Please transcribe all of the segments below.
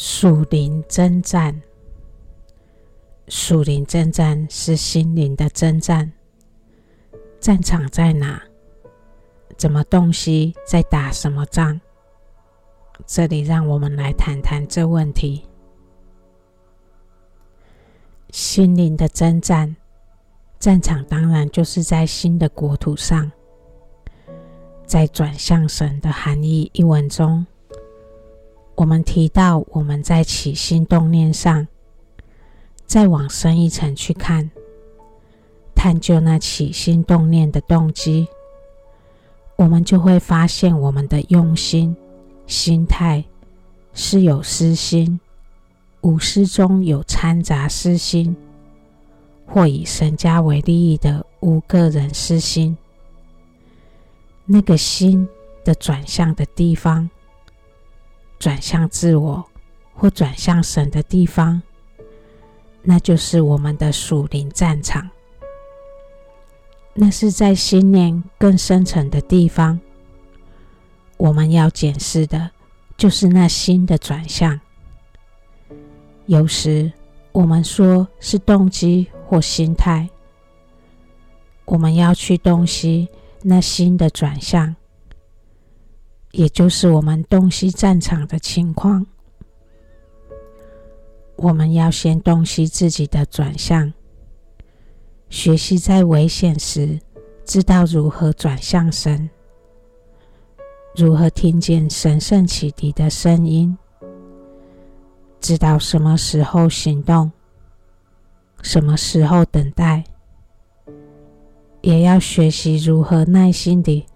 属灵征战，属灵征战是心灵的征战。战场在哪？怎么洞悉在打什么仗？这里让我们来谈谈这问题。心灵的征战，战场当然就是在新的国土上。在转向神的含义一文中，我们提到我们在起心动念上，再往深一层去看，探究那起心动念的动机，我们就会发现我们的用心、心态是有私心，无私中有掺杂私心，或以神家为利益的无个人私心。那个心的转向的地方，转向自我或转向神的地方，那就是我们的属灵战场。那是在心念更深层的地方，我们要检视的，就是那心的转向。有时我们说是动机或心态，我们要去洞悉。那心的转向，也就是我们洞悉战场的情况。我们要先洞悉自己的转向，学习在危险时知道如何转向神，如何听见神圣启迪的声音，知道什么时候行动，什么时候等待。也要学习如何耐心地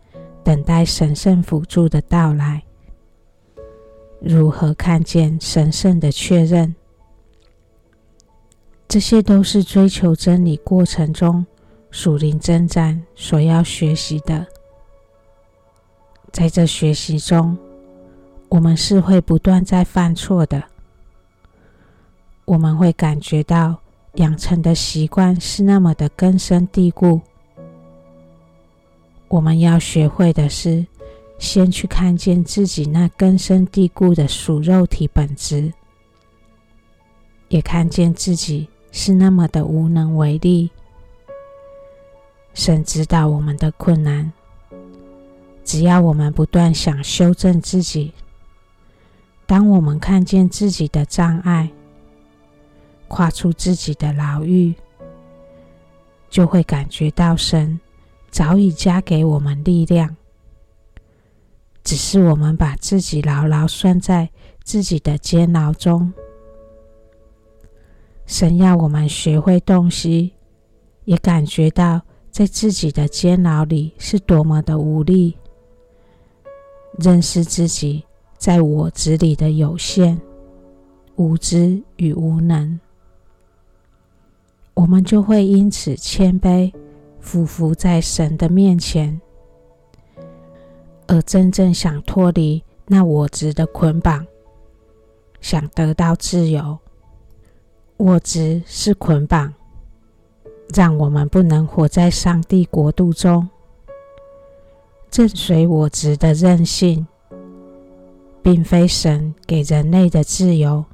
等待神圣辅助的到来，如何看见神圣的确认，这些都是追求真理过程中属灵征战所要学习的。在这学习中，我们是会不断在犯错的，我们会感觉到养成的习惯是那么的根深蒂固。我们要学会的是，先去看见自己那根深蒂固的属肉体本质，也看见自己是那么的无能为力。神知道我们的困难，只要我们不断想修正自己。当我们看见自己的障碍，跨出自己的牢狱，就会感觉到神。早已加给我们力量，只是我们把自己牢牢拴在自己的监牢中。神要我们学会洞悉，也感觉到在自己的监牢里是多么的无力，认识自己在我执里的有限、无知与无能，我们就会因此谦卑。俯伏在神的面前，而真正想脱离那我执的捆绑，想得到自由。我执是捆绑，让我们不能活在上帝国度中。正随我执的任性，并非神给人类的自由。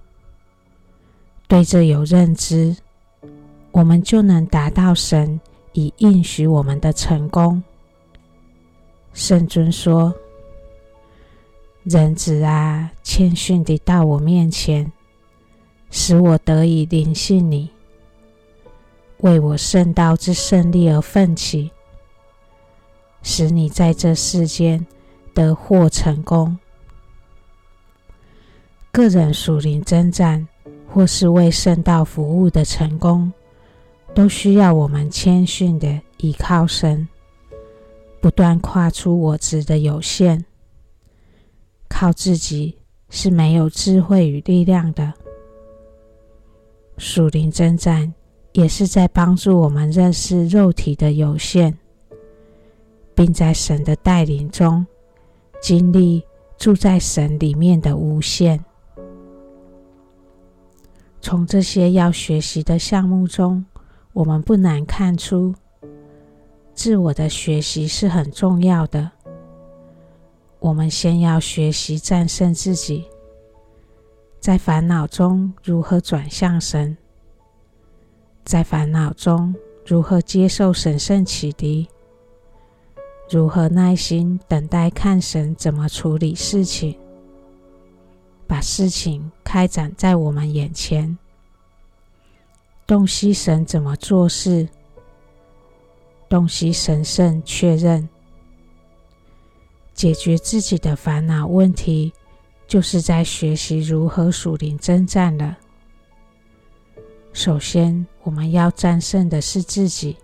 对这有认知，我们就能达到神。以应许我们的成功。圣尊说：“人子啊，谦逊地到我面前，使我得以临幸你，为我圣道之胜利而奋起，使你在这世间得获成功。个人属灵征战，或是为圣道服务的成功。”都需要我们谦逊的倚靠神，不断跨出我执的有限，靠自己是没有智慧与力量的。属灵征战也是在帮助我们认识肉体的有限，并在神的带领中经历住在神里面的无限。从这些要学习的项目中，我们不难看出，自我的学习是很重要的。我们先要学习战胜自己，在烦恼中如何转向神？在烦恼中如何接受神圣启迪？如何耐心等待看神怎么处理事情？把事情开展在我们眼前，洞悉神怎么做事，洞悉神圣确认，解决自己的烦恼问题，就是在学习如何属灵征战了。首先，我们要战胜的是自己，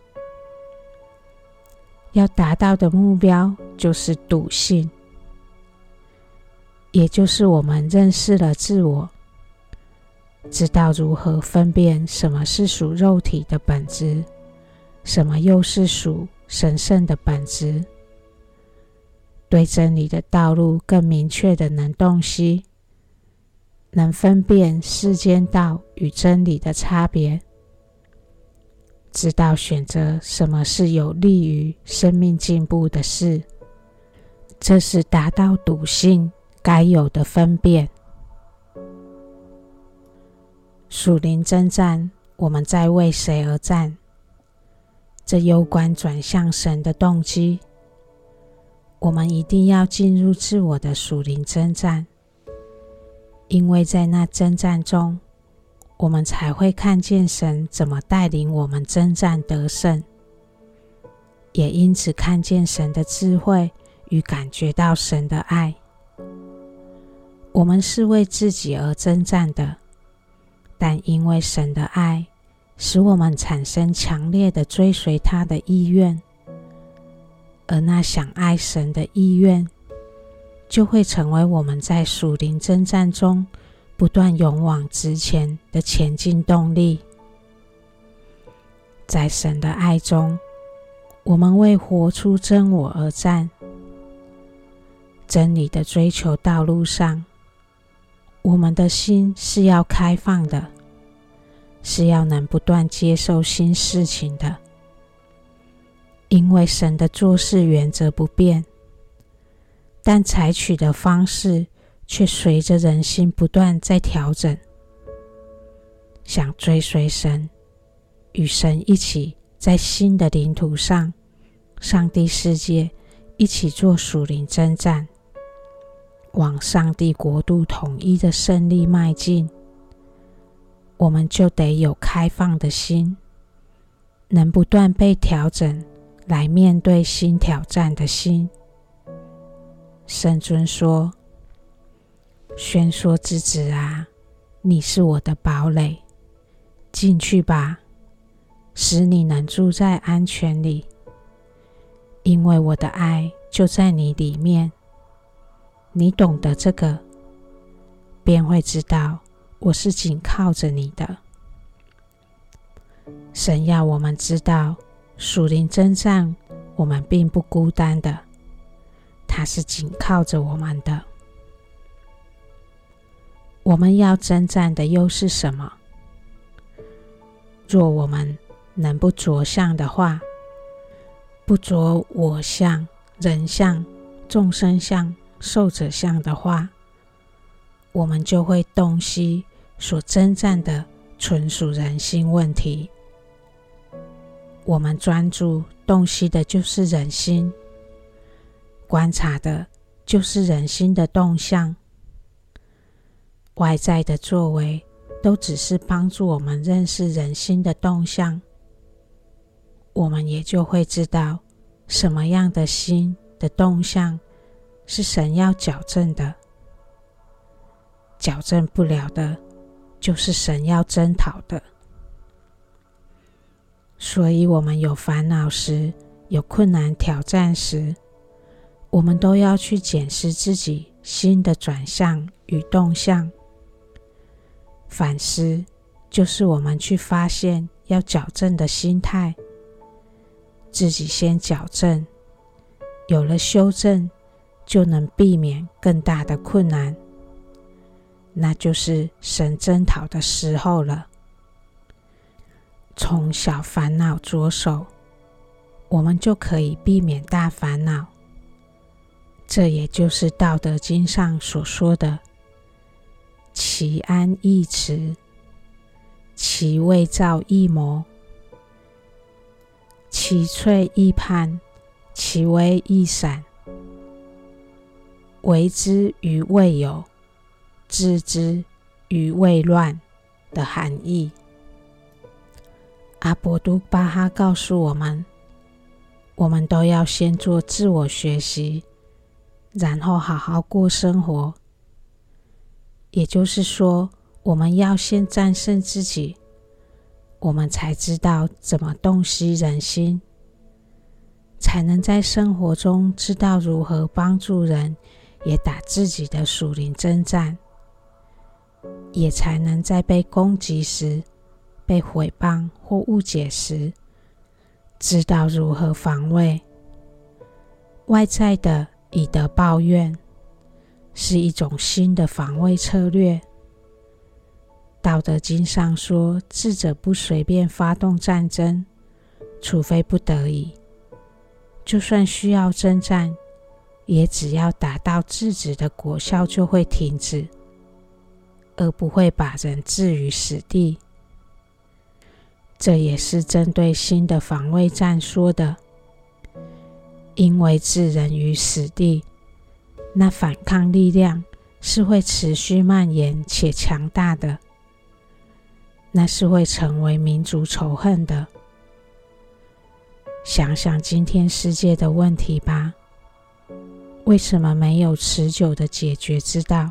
要达到的目标就是笃信。也就是我们认识了自我，知道如何分辨什么是属肉体的本质，什么又是属神圣的本质，对真理的道路更明确的能洞悉，能分辨世间道与真理的差别，知道选择什么是有利于生命进步的事，这是达到笃信。该有的分辨，属灵征战，我们在为谁而战？这攸关转向神的动机。我们一定要进入自我的属灵征战，因为在那征战中，我们才会看见神怎么带领我们征战得胜，也因此看见神的智慧与感觉到神的爱。我们是为自己而征战的，但因为神的爱，使我们产生强烈的追随他的意愿，而那想爱神的意愿，就会成为我们在属灵征战中不断勇往直前的前进动力。在神的爱中，我们为活出真我而战，真理的追求道路上。我们的心是要开放的，是要能不断接受新事情的，因为神的做事原则不变，但采取的方式却随着人心不断在调整。想追随神，与神一起在新的领土上，上帝世界一起做属灵征战。往上帝国度统一的胜利迈进，我们就得有开放的心，能不断被调整来面对新挑战的心。圣尊说：“宣说之子啊，你是我的堡垒，进去吧，使你能住在安全里，因为我的爱就在你里面。”你懂得这个，便会知道我是紧靠着你的。神要我们知道，属灵征战，我们并不孤单的，他是紧靠着我们的。我们要征战的又是什么？若我们能不着相的话，不着我相、人相、众生相。受者相的话，我们就会洞悉所征战的纯属人心问题。我们专注洞悉的就是人心，观察的就是人心的动向。外在的作为都只是帮助我们认识人心的动向，我们也就会知道什么样的心的动向。是神要矫正的，矫正不了的，就是神要征讨的。所以，我们有烦恼时，有困难挑战时，我们都要去检视自己心的转向与动向。反思，就是我们去发现要矫正的心态，自己先矫正，有了修正。就能避免更大的困难，那就是神征讨的时候了。从小烦恼着手，我们就可以避免大烦恼。这也就是《道德经》上所说的“其安易持，其未兆易谋，其脆易判，其微易散。为之于未有，治之于未乱的含义。阿博都巴哈告诉我们，我们都要先做自我学习，然后好好过生活。也就是说，我们要先战胜自己，我们才知道怎么洞悉人心，才能在生活中知道如何帮助人。也打自己的属灵征战，也才能在被攻击时、被毁谤或误解时，知道如何防卫。外在的以德报怨，是一种新的防卫策略。道德经上说：“智者不随便发动战争，除非不得已。就算需要征战。”也只要达到制止的果效，就会停止，而不会把人置于死地。这也是针对新的防卫战说的，因为置人于死地，那反抗力量是会持续蔓延且强大的，那是会成为民族仇恨的。想想今天世界的问题吧。为什么没有持久的解决之道？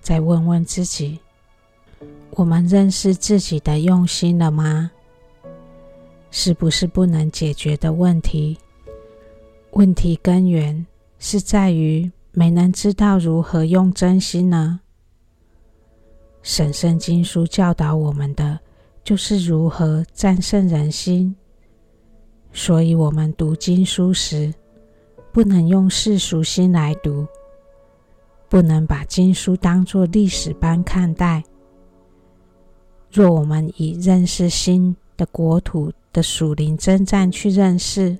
再问问自己：我们认识自己的用心了吗？是不是不能解决的问题？问题根源是在于没能知道如何用真心呢？神圣经书教导我们的就是如何战胜人心，所以我们读经书时，不能用世俗心来读，不能把经书当作历史般看待。若我们以认识新的国土的属灵征战去认识，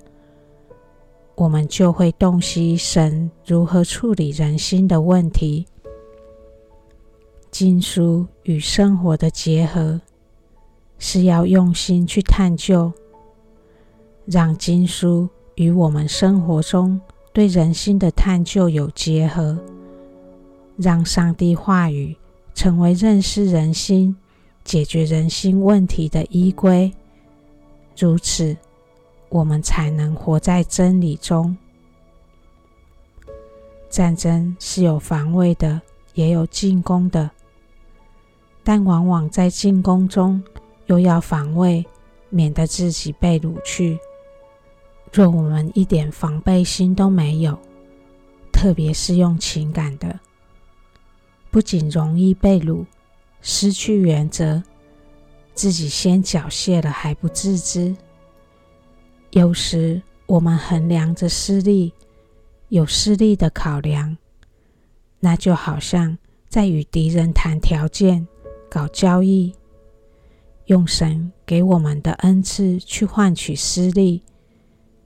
我们就会洞悉神如何处理人心的问题。经书与生活的结合，是要用心去探究，让经书。与我们生活中对人心的探究有结合，让上帝话语成为认识人心、解决人心问题的依归。如此，我们才能活在真理中。战争是有防卫的，也有进攻的，但往往在进攻中又要防卫，免得自己被掳去。若我们一点防备心都没有，特别是用情感的，不仅容易被掳，失去原则，自己先缴械了还不自知。有时我们衡量着私利，有私利的考量，那就好像在与敌人谈条件、搞交易，用神给我们的恩赐去换取私利。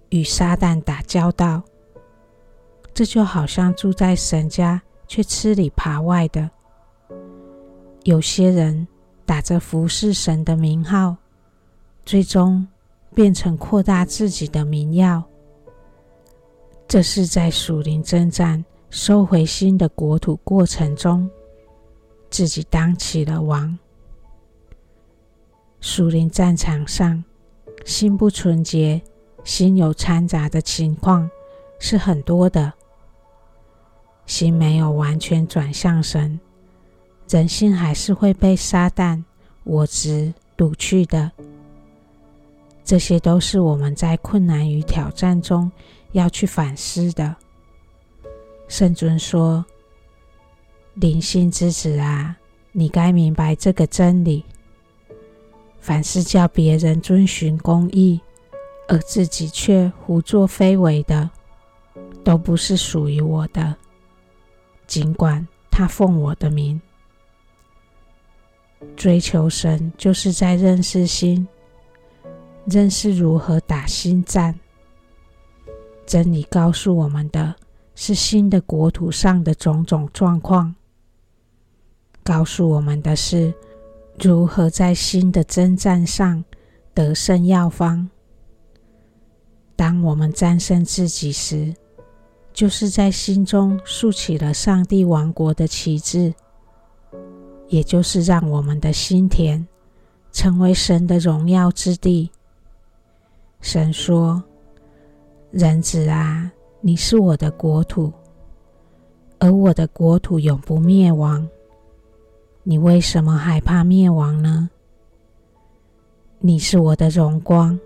与撒旦打交道，这就好像住在神家却吃里扒外的。有些人打着服侍神的名号，最终变成扩大自己的名耀。这是在属灵征战、收回新的国土过程中，自己当起了王。属灵战场上，心不纯洁。心有掺杂的情况是很多的，心没有完全转向神，人心还是会被撒旦、我执掳去的。这些都是我们在困难与挑战中要去反思的。圣尊说：“灵性之子啊，你该明白这个真理。凡是叫别人遵循公义。”而自己却胡作非为的，都不是属于我的。尽管他奉我的名，追求神，就是在认识心，认识如何打心战。真理告诉我们的是新的国土上的种种状况，告诉我们的是如何在新的征战上得胜药方。当我们战胜自己时，就是在心中竖起了上帝王国的旗帜，也就是让我们的心田成为神的荣耀之地。神说：“人子啊，你是我的国土，而我的国土永不灭亡。你为什么害怕灭亡呢？你是我的荣光。”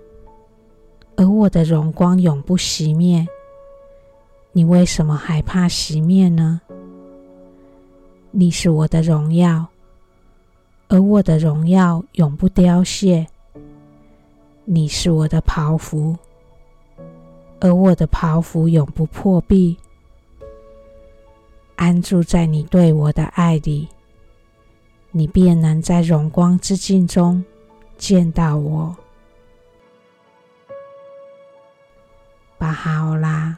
而我的荣光永不熄灭，你为什么害怕熄灭呢？你是我的荣耀，而我的荣耀永不凋谢。你是我的袍服，而我的袍服永不破壁。安住在你对我的爱里，你便能在荣光之境中见到我。巴哈欧拉，